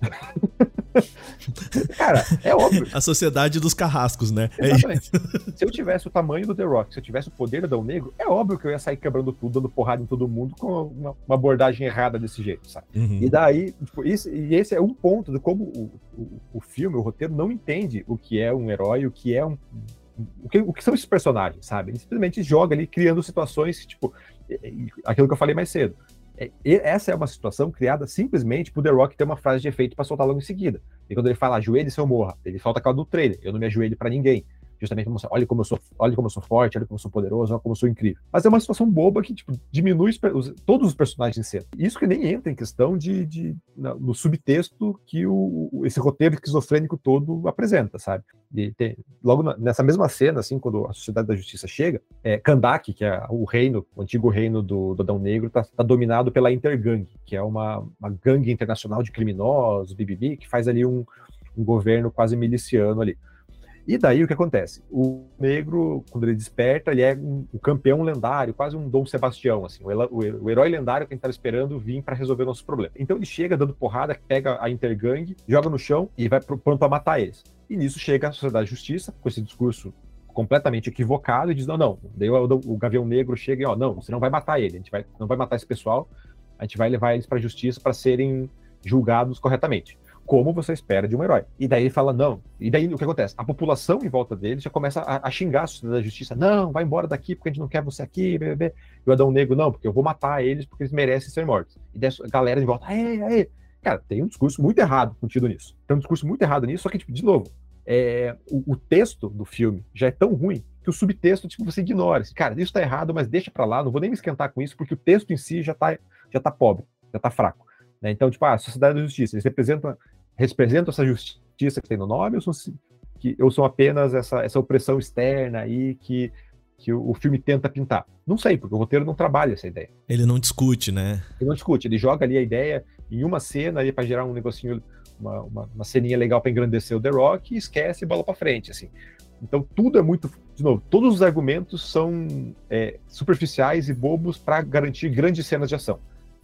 [laughs] Cara, é óbvio. A sociedade dos carrascos, né? É Exatamente. É se eu tivesse o tamanho do The Rock, se eu tivesse o poder do Adão Negro, é óbvio que eu ia sair quebrando tudo, dando porrada em todo mundo com uma, uma abordagem errada desse jeito, sabe? Uhum. E daí, tipo, isso, e esse é um ponto de como o, o, o filme, o roteiro, não entende o que é um herói, o que é um, o que, o que, são esses personagens, sabe? Ele simplesmente joga ali criando situações, tipo, aquilo que eu falei mais cedo. É, essa é uma situação criada simplesmente pro The Rock ter uma frase de efeito para soltar logo em seguida. E quando ele fala ajoelhe se eu morra, ele falta aquela do trailer, eu não me ajoelho para ninguém justamente para mostrar, olha como eu sou, olha como eu sou forte, olha como eu sou poderoso, olha como eu sou incrível. Mas é uma situação boba que tipo, diminui os, todos os personagens em cena. Isso que nem entra em questão de, de no subtexto que o, esse roteiro esquizofrênico todo apresenta, sabe? E tem, logo na, nessa mesma cena, assim, quando a Sociedade da Justiça chega, é, Kandak, que é o reino, o antigo reino do, do Adão Negro, está tá dominado pela Intergang, que é uma, uma gangue internacional de criminosos, BBB, que faz ali um, um governo quase miliciano ali. E daí o que acontece? O negro, quando ele desperta, ele é um, um campeão lendário, quase um Dom Sebastião, assim, o, o, o herói lendário que a gente estava esperando vir para resolver nossos problemas. Então ele chega dando porrada, pega a Intergang, joga no chão e vai pronto para matar eles. E nisso chega a Sociedade de Justiça, com esse discurso completamente equivocado, e diz: não, não. Daí o, o Gavião Negro chega e, ó, não, você não vai matar ele, a gente vai, não vai matar esse pessoal, a gente vai levar eles para a justiça para serem julgados corretamente como você espera de um herói. E daí ele fala, não. E daí o que acontece? A população em volta dele já começa a, a xingar a sociedade da justiça. Não, vai embora daqui porque a gente não quer você aqui, bebê. E o Adão Negro, não, porque eu vou matar eles porque eles merecem ser mortos. E daí a galera em volta, aê, aê. Cara, tem um discurso muito errado contido nisso. Tem um discurso muito errado nisso, só que, tipo, de novo, é, o, o, texto do filme já é tão ruim que o subtexto, tipo, você ignora. Assim, cara, isso tá errado, mas deixa pra lá, não vou nem me esquentar com isso, porque o texto em si já tá, já tá pobre, já tá fraco. Né? Então, tipo, ah, a Sociedade da Justiça, eles representam, representam essa justiça que tem no nome ou são, que, ou são apenas essa, essa opressão externa aí que, que o, o, filme tenta pintar? Não sei, porque o roteiro não trabalha essa ideia. Ele não discute, né? Ele não discute, ele joga ali a ideia em uma cena ali para gerar um negocinho, uma, uma, uma ceninha legal para engrandecer o The Rock e esquece e bola para frente, assim. Então tudo é muito, de novo, todos os argumentos são é, superficiais e bobos para garantir grandes cenas de ação.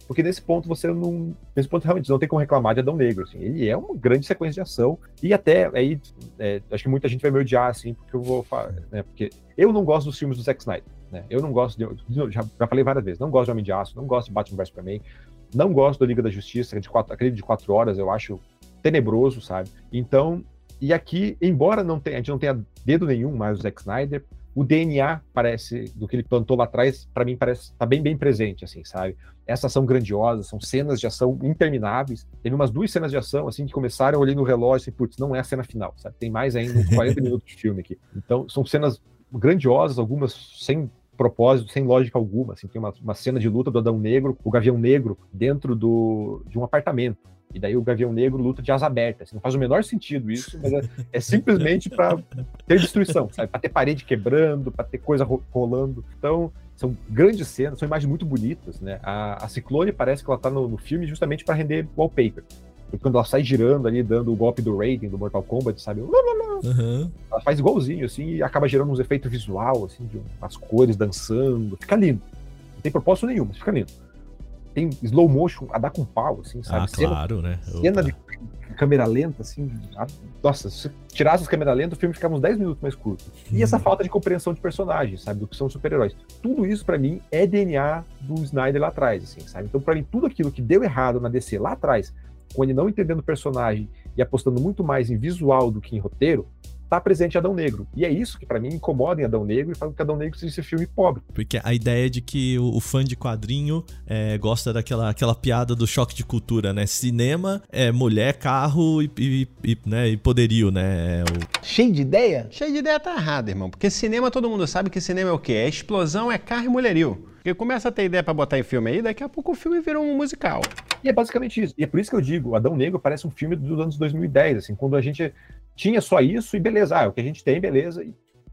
Porque nesse ponto você não. Nesse ponto realmente não tem como reclamar de Adão Negro. Assim. Ele é uma grande sequência de ação. E até aí, é, acho que muita gente vai me odiar, assim, porque eu vou. Né, porque eu não gosto dos filmes do Zack Snyder. Né? Eu não gosto de. Já, já falei várias vezes, não gosto de Homem de Aço, não gosto de Batman vs Superman, não gosto da Liga da Justiça, de quatro, aquele de quatro horas, eu acho tenebroso, sabe? Então, e aqui, embora não tenha, a gente não tenha dedo nenhum mais o Zack Snyder, o DNA parece do que ele plantou lá atrás, para mim parece tá bem bem presente assim, sabe? Essa ação grandiosa, são cenas de ação intermináveis. Teve umas duas cenas de ação assim que começaram, eu olhei no relógio e putz, não é a cena final, sabe? Tem mais ainda uns 40 [laughs] minutos de filme aqui. Então, são cenas grandiosas, algumas sem propósito, sem lógica alguma. Assim, tem uma, uma cena de luta do Adão Negro, o Gavião Negro, dentro do, de um apartamento. E daí o Gavião Negro luta de asa aberta. Assim, não faz o menor sentido isso, mas é, é simplesmente para ter destruição, sabe? Para ter parede quebrando, para ter coisa rolando. Então, são grandes cenas, são imagens muito bonitas, né? A, a Ciclone parece que ela tá no, no filme justamente para render wallpaper. Porque quando ela sai girando ali, dando o golpe do Raiden, do Mortal Kombat, sabe? Uhum. Ela faz igualzinho, assim, e acaba gerando uns efeitos visual, assim, de umas cores dançando. Fica lindo. Não tem propósito nenhum, mas fica lindo tem slow motion a dar com pau, assim, sabe? Ah, cena, claro, né? Cena de câmera lenta, assim. A, nossa, se tirasse as câmeras lentas, o filme ficava uns 10 minutos mais curto. E essa uhum. falta de compreensão de personagens, sabe? Do que são super-heróis. Tudo isso, para mim, é DNA do Snyder lá atrás, assim, sabe? Então, para mim, tudo aquilo que deu errado na DC lá atrás, com ele não entendendo o personagem e apostando muito mais em visual do que em roteiro, tá presente em Adão Negro. E é isso que para mim incomoda em Adão Negro e faz com que Adão Negro seja esse filme pobre. Porque a ideia de que o, o fã de quadrinho é, gosta daquela aquela piada do choque de cultura, né? Cinema é mulher, carro e, e, e né, e poderio, né? É o... Cheio de ideia? Cheio de ideia tá errado, irmão. Porque cinema, todo mundo sabe que cinema é o quê? É explosão, é carro e mulherio. Porque começa a ter ideia para botar em filme aí, daqui a pouco o filme vira um musical. E é basicamente isso. E é por isso que eu digo, Adão Negro parece um filme dos anos 2010, assim, quando a gente tinha só isso e beleza, ah, é o que a gente tem, beleza.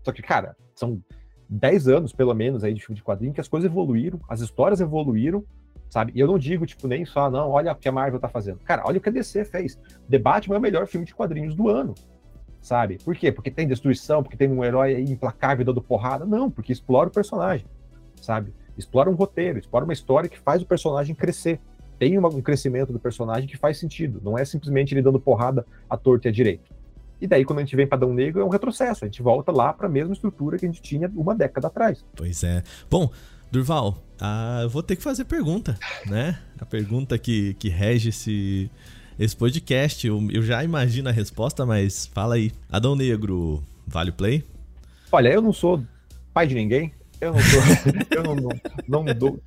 Só que, cara, são 10 anos, pelo menos, aí de filme de quadrinho, que as coisas evoluíram, as histórias evoluíram, sabe? E eu não digo, tipo, nem só, não, olha o que a Marvel tá fazendo. Cara, olha o que a DC fez. The Batman é o melhor filme de quadrinhos do ano, sabe? Por quê? Porque tem destruição, porque tem um herói implacável dando porrada? Não, porque explora o personagem, sabe? Explora um roteiro, explora uma história que faz o personagem crescer. Tem um crescimento do personagem que faz sentido. Não é simplesmente ele dando porrada à torta e à direita. E daí, quando a gente vem para Dão Negro, é um retrocesso. A gente volta lá para a mesma estrutura que a gente tinha uma década atrás. Pois é. Bom, Durval, ah, eu vou ter que fazer pergunta, né? A pergunta que, que rege esse, esse podcast. Eu, eu já imagino a resposta, mas fala aí. Adão Negro, vale o play? Olha, eu não sou pai de ninguém. Eu não sou. [laughs] eu não, não, não, dou.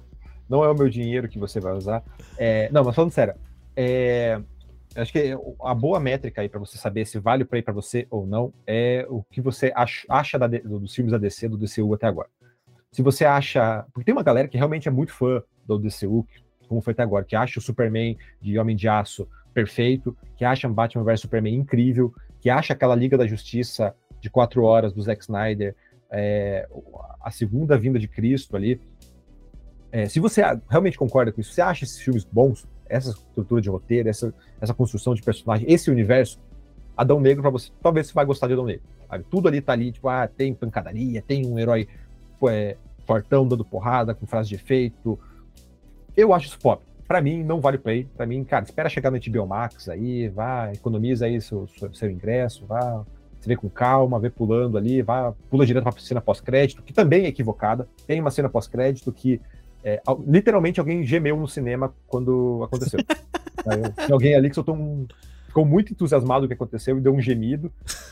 Não é o meu dinheiro que você vai usar. É, não, mas falando sério. É, acho que a boa métrica aí para você saber se vale o play para você ou não é o que você acha da, dos filmes da DC, do DCU até agora. Se você acha. Porque tem uma galera que realmente é muito fã do DCU, como foi até agora, que acha o Superman de Homem de Aço perfeito, que acha Batman vs Superman incrível, que acha aquela Liga da Justiça de quatro horas do Zack Snyder, é, a segunda vinda de Cristo ali. É, se você realmente concorda com isso, você acha esses filmes bons, essa estrutura de roteiro, essa, essa construção de personagem, esse universo, Adão Negro para você, talvez você vai gostar de Adão Negro. Sabe? Tudo ali tá ali, tipo, ah, tem pancadaria, tem um herói é, fortão dando porrada, com frase de efeito. Eu acho isso pop. Pra mim, não vale play. Pra mim, cara, espera chegar no HBO Max aí, vá, economiza aí seu, seu, seu ingresso, vá, você vê com calma, vê pulando ali, vá, pula direto pra cena pós-crédito, que também é equivocada. Tem uma cena pós-crédito que é, literalmente alguém gemeu no cinema quando aconteceu. [laughs] Tem alguém ali que soltou um. Ficou muito entusiasmado do que aconteceu e deu um gemido.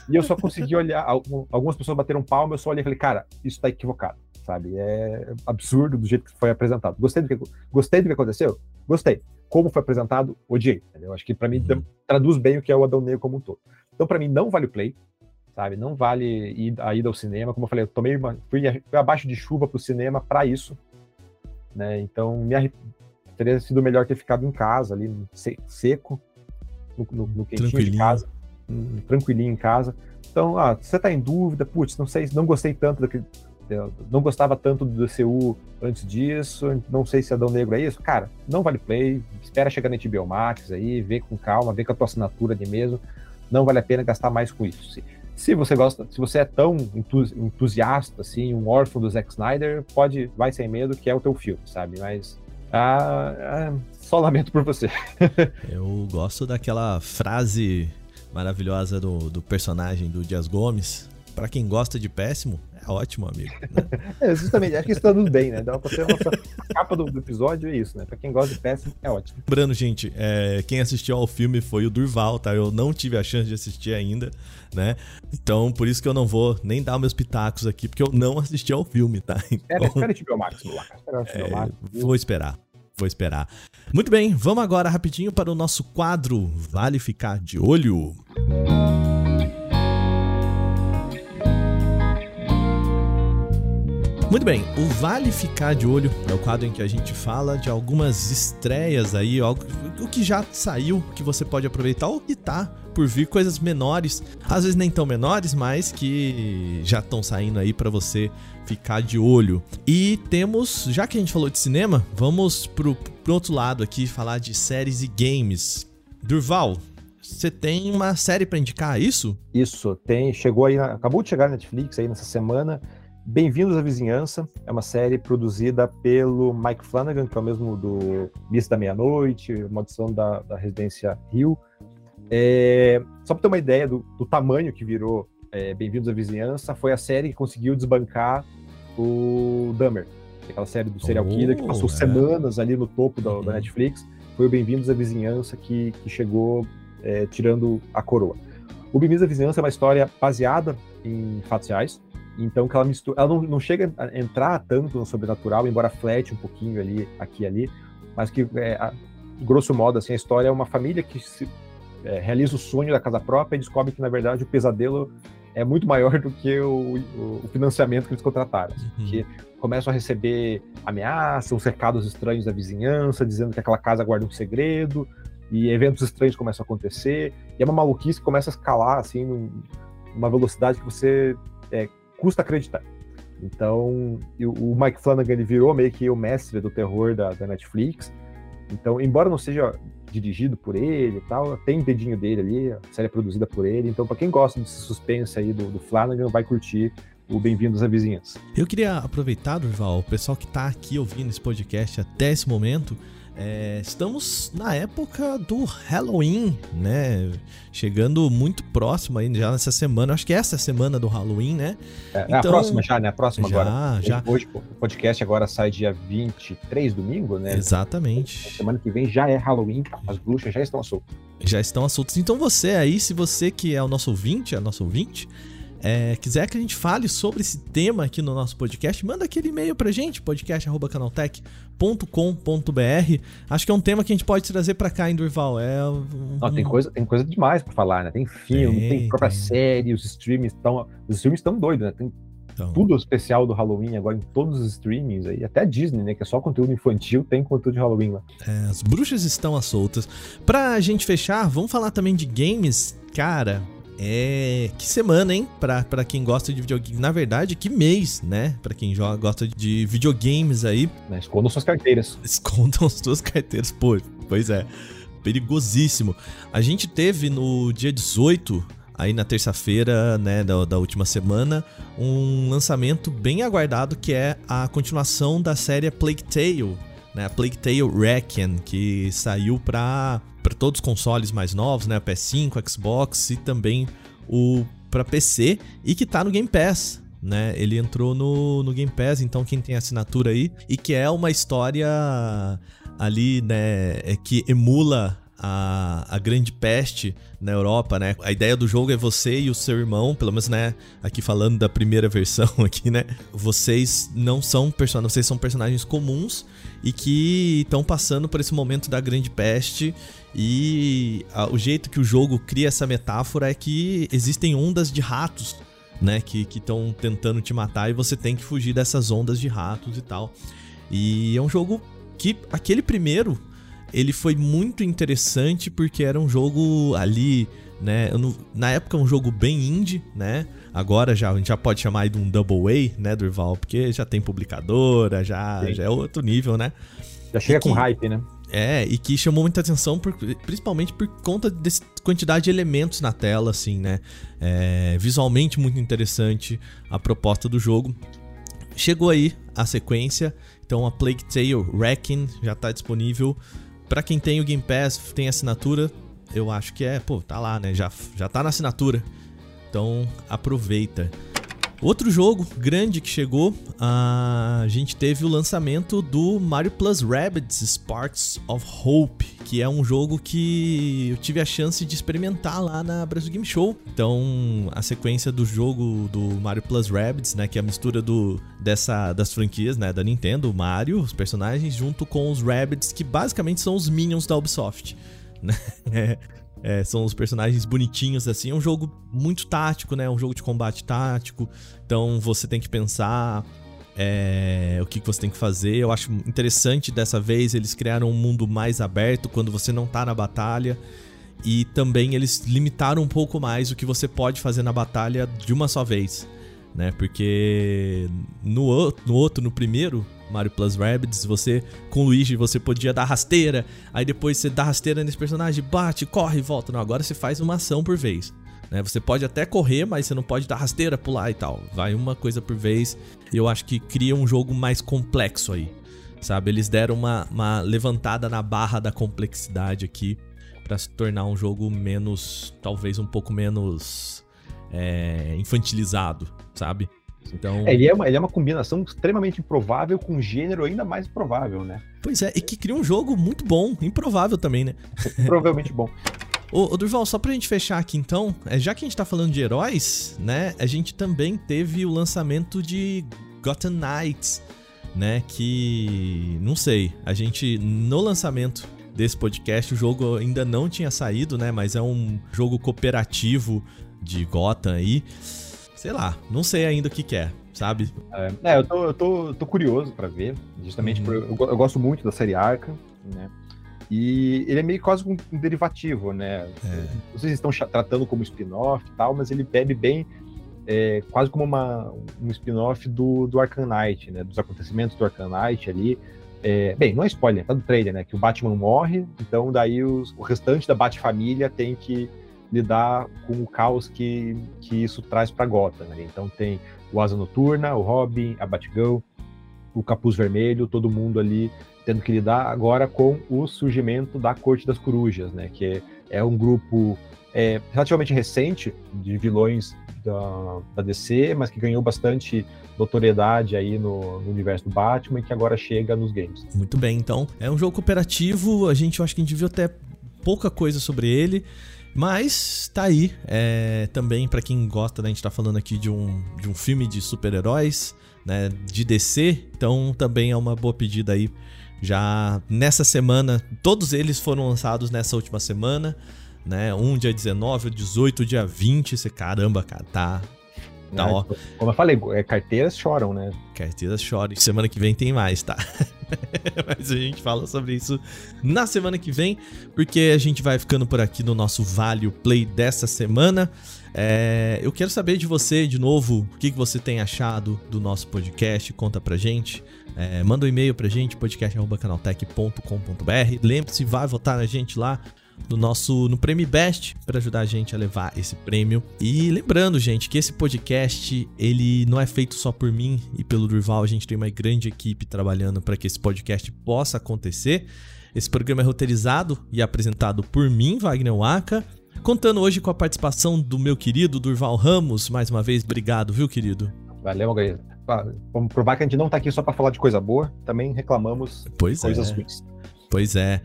E eu só consegui olhar. Algumas pessoas bateram palma, eu só olhei e falei, cara, isso tá equivocado, sabe? É absurdo do jeito que foi apresentado. Gostei do que, gostei do que aconteceu? Gostei. Como foi apresentado, odiei. Entendeu? Acho que para mim uhum. traduz bem o que é o Adão Negro como um todo. Então, para mim, não vale o play sabe? Não vale ir, a ida ao cinema. Como eu falei, eu tomei uma, fui, fui abaixo de chuva pro cinema para isso, né? Então, me teria sido melhor ter ficado em casa ali, seco, no, no, no quentinho de casa, um, tranquilinho em casa. Então, ah, você tá em dúvida, putz, não sei, não gostei tanto daquele, não gostava tanto do DCU antes disso, não sei se Adão Negro é isso. Cara, não vale play, espera chegar na HBO Max aí, vê com calma, vê com a tua assinatura ali mesmo. Não vale a pena gastar mais com isso. Se, você gosta, se você é tão entusiasta assim, um órfão do Zack Snyder, pode, vai sem medo que é o teu filme, sabe? Mas ah, ah, só lamento por você. [laughs] Eu gosto daquela frase maravilhosa do, do personagem do Dias Gomes. Para quem gosta de péssimo, ótimo, amigo. Né? [laughs] é, justamente, acho que isso tá tudo bem, né? Dá pra ser a nossa capa do, do, episódio, é isso, né? Pra quem gosta de péssimo, é ótimo. Lembrando, gente, é, quem assistiu ao filme foi o Durval, tá? Eu não tive a chance de assistir ainda, né? Então, por isso que eu não vou nem dar meus pitacos aqui, porque eu não assisti ao filme, tá? Então, é, espera o Max lá. É, vou esperar. Vou esperar. Muito bem, vamos agora rapidinho para o nosso quadro Vale Ficar de Olho. Muito bem, o Vale Ficar de Olho é o quadro em que a gente fala de algumas estreias aí, o que já saiu, que você pode aproveitar, ou que tá por vir, coisas menores, às vezes nem tão menores, mas que já estão saindo aí para você ficar de olho. E temos, já que a gente falou de cinema, vamos pro, pro outro lado aqui falar de séries e games. Durval, você tem uma série para indicar, é isso? Isso, tem. Chegou aí, acabou de chegar na Netflix aí nessa semana. Bem-vindos à Vizinhança é uma série produzida pelo Mike Flanagan, que é o mesmo do Missa da Meia-Noite, uma edição da, da Residência Rio. É, só para ter uma ideia do, do tamanho que virou é, Bem-vindos à Vizinhança, foi a série que conseguiu desbancar o Dahmer, aquela série do serial killer que oh, passou é. semanas ali no topo da, uhum. da Netflix. Foi o Bem-vindos à Vizinhança que, que chegou é, tirando a coroa. O Bem-vindos à Vizinhança é uma história baseada em fatos reais, então que ela mistura, ela não, não chega a entrar tanto no sobrenatural, embora flete um pouquinho ali, aqui e ali, mas que, é, a, grosso modo, assim, a história é uma família que se, é, realiza o sonho da casa própria e descobre que, na verdade, o pesadelo é muito maior [laughs] do que o, o financiamento que eles contrataram. Uhum. Que começam a receber ameaças, cercados estranhos da vizinhança, dizendo que aquela casa guarda um segredo, e eventos estranhos começam a acontecer, e é uma maluquice que começa a escalar, assim, numa velocidade que você é, custa acreditar. Então, o Mike Flanagan ele virou meio que o mestre do terror da, da Netflix. Então, embora não seja dirigido por ele e tal, tem dedinho dele ali, a série é produzida por ele. Então, para quem gosta desse suspense aí do, do Flanagan, vai curtir o Bem-vindos à Vizinhança. Eu queria aproveitar, Durval, o pessoal que está aqui ouvindo esse podcast até esse momento, é, estamos na época do Halloween, né? Chegando muito próximo aí já nessa semana. Acho que essa é a semana do Halloween, né? É, então, é a então, próxima já, né? A próxima já, agora. Já. Hoje o podcast agora sai dia 23, domingo, né? Exatamente. semana que vem já é Halloween, as bruxas já estão soltas. Já estão soltas. Então você aí, se você que é o nosso ouvinte, é nosso ouvinte, é, quiser que a gente fale sobre esse tema aqui no nosso podcast, manda aquele e-mail pra gente, podcast.canaltech.com.br. Acho que é um tema que a gente pode trazer pra cá, em Durval. É um... Não, tem, coisa, tem coisa demais pra falar, né? Tem filme, tem, tem própria tem. série, os streams estão. Os streams estão doidos, né? Tem então... tudo especial do Halloween agora em todos os streamings aí, até a Disney, né? Que é só conteúdo infantil, tem conteúdo de Halloween lá. É, as bruxas estão às soltas. Pra gente fechar, vamos falar também de games. Cara, é. Que semana, hein? Pra, pra quem gosta de videogame. Na verdade, que mês, né? Pra quem joga, gosta de videogames aí. Escondam suas carteiras. [laughs] Escondam suas carteiras, pô. Pois é. Perigosíssimo. A gente teve no dia 18 aí na terça-feira, né, da, da, última semana, um lançamento bem aguardado que é a continuação da série Plague Tale, né, a Plague Tale Requiem, que saiu para para todos os consoles mais novos, né? PS5, Xbox e também o para PC e que tá no Game Pass. Né? Ele entrou no, no Game Pass, então quem tem assinatura aí, e que é uma história ali, né, é que emula a, a grande peste na Europa, né? A ideia do jogo é você e o seu irmão, pelo menos, né? Aqui falando da primeira [laughs] versão aqui, né? Vocês não são personagens, vocês são personagens comuns e que estão passando por esse momento da grande peste e a, o jeito que o jogo cria essa metáfora é que existem ondas de ratos, né? Que estão tentando te matar e você tem que fugir dessas ondas de ratos e tal. E é um jogo que aquele primeiro ele foi muito interessante porque era um jogo ali, né? Não, na época um jogo bem indie, né? Agora já a gente já pode chamar de um double A, né, Durval? Porque já tem publicadora, já, já é outro nível, né? Já chega que, com hype, né? É, e que chamou muita atenção, por, principalmente por conta dessa quantidade de elementos na tela, assim, né? É, visualmente muito interessante a proposta do jogo. Chegou aí a sequência, então a Plague Tale Wrecking já está disponível. Para quem tem o Game Pass, tem assinatura, eu acho que é, pô, tá lá, né? Já, já tá na assinatura. Então aproveita. Outro jogo grande que chegou, a gente teve o lançamento do Mario Plus Rabbids Sparks of Hope, que é um jogo que eu tive a chance de experimentar lá na Brasil Game Show. Então, a sequência do jogo do Mario Plus Rabbids, né, que é a mistura do dessa das franquias, né, da Nintendo, o Mario, os personagens junto com os Rabbids, que basicamente são os minions da Ubisoft, né? [laughs] É, são os personagens bonitinhos, assim. É um jogo muito tático, né? Um jogo de combate tático. Então você tem que pensar é, o que, que você tem que fazer. Eu acho interessante dessa vez eles criaram um mundo mais aberto quando você não tá na batalha. E também eles limitaram um pouco mais o que você pode fazer na batalha de uma só vez. Né? Porque no, no outro, no primeiro, Mario Plus Rabbids, você com o Luigi você podia dar rasteira, aí depois você dá rasteira nesse personagem, bate, corre e volta. Não, agora você faz uma ação por vez. Né? Você pode até correr, mas você não pode dar rasteira, pular e tal. Vai uma coisa por vez. E eu acho que cria um jogo mais complexo aí. Sabe? Eles deram uma, uma levantada na barra da complexidade aqui para se tornar um jogo menos, talvez um pouco menos é, infantilizado, sabe? Então... É, ele, é uma, ele é uma combinação extremamente improvável com um gênero ainda mais provável, né? Pois é, e que cria um jogo muito bom, improvável também, né? [laughs] Provavelmente bom. Ô, ô, Durval, só pra gente fechar aqui então, é, já que a gente tá falando de heróis, né? A gente também teve o lançamento de Gotham Knights, né? Que. Não sei, a gente. No lançamento desse podcast, o jogo ainda não tinha saído, né? Mas é um jogo cooperativo de Gotham aí sei lá, não sei ainda o que, que é, sabe? É, eu, tô, eu tô, tô curioso para ver, justamente uhum. porque eu, eu, gosto muito da série Arca, né? E ele é meio quase um, derivativo, né? É. Vocês estão tratando como spin-off e tal, mas ele bebe bem é, quase como uma, um spin-off do, do Arkham Knight, né? Dos acontecimentos do Arkham Knight ali. É, bem, não é spoiler, tá do trailer, né? Que o Batman morre, então daí os, o restante da Bat-família tem que lidar com o caos que, que isso traz para Gotham. Né? Então tem o Asa Noturna, o Robin, a Batgirl, o Capuz Vermelho, todo mundo ali tendo que lidar agora com o surgimento da Corte das Corujas, né? Que é, um grupo é, relativamente recente de vilões da, da, DC, mas que ganhou bastante notoriedade aí no, no, universo do Batman e que agora chega nos games. Muito bem, então é um jogo cooperativo. A gente, eu acho que a gente viu até pouca coisa sobre ele. Mas tá aí. É, também para quem gosta, né, a gente tá falando aqui de um, de um filme de super-heróis, né? De DC. Então também é uma boa pedida aí. Já nessa semana, todos eles foram lançados nessa última semana. Né? Um dia 19, 18, dia 20. Você, caramba, cara, tá, Tá, ó. Como eu falei, é, carteiras choram, né? Carteiras choram. Semana que vem tem mais, tá? [laughs] Mas a gente fala sobre isso na semana que vem, porque a gente vai ficando por aqui no nosso Vale Play dessa semana. É, eu quero saber de você, de novo, o que, que você tem achado do nosso podcast. Conta pra gente. É, manda um e-mail pra gente, podcast.canaltech.com.br. Lembre-se, vai votar na gente lá no nosso no Prêmio Best para ajudar a gente a levar esse prêmio. E lembrando, gente, que esse podcast ele não é feito só por mim e pelo Durval, a gente tem uma grande equipe trabalhando para que esse podcast possa acontecer. Esse programa é roteirizado e apresentado por mim, Wagner Waka, contando hoje com a participação do meu querido Durval Ramos. Mais uma vez, obrigado, viu, querido? Valeu, Gabriel. Vamos provar que a gente não tá aqui só para falar de coisa boa, também reclamamos pois coisas é. ruins. Pois é.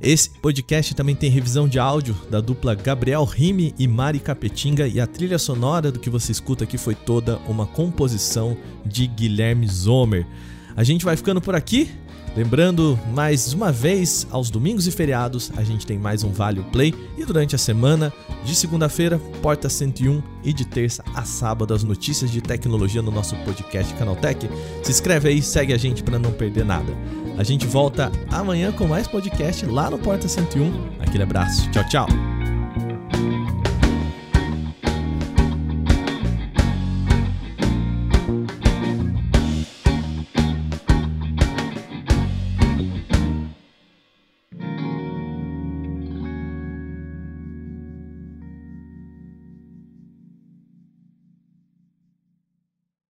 Esse podcast também tem revisão de áudio da dupla Gabriel Rime e Mari Capetinga e a trilha sonora do que você escuta aqui foi toda uma composição de Guilherme Zomer. A gente vai ficando por aqui. Lembrando, mais uma vez, aos domingos e feriados, a gente tem mais um Vale Play e durante a semana, de segunda-feira, Porta 101 e de terça a sábado, as notícias de tecnologia no nosso podcast Canaltech. Se inscreve aí, segue a gente para não perder nada. A gente volta amanhã com mais podcast lá no Porta 101. Aquele abraço. Tchau, tchau.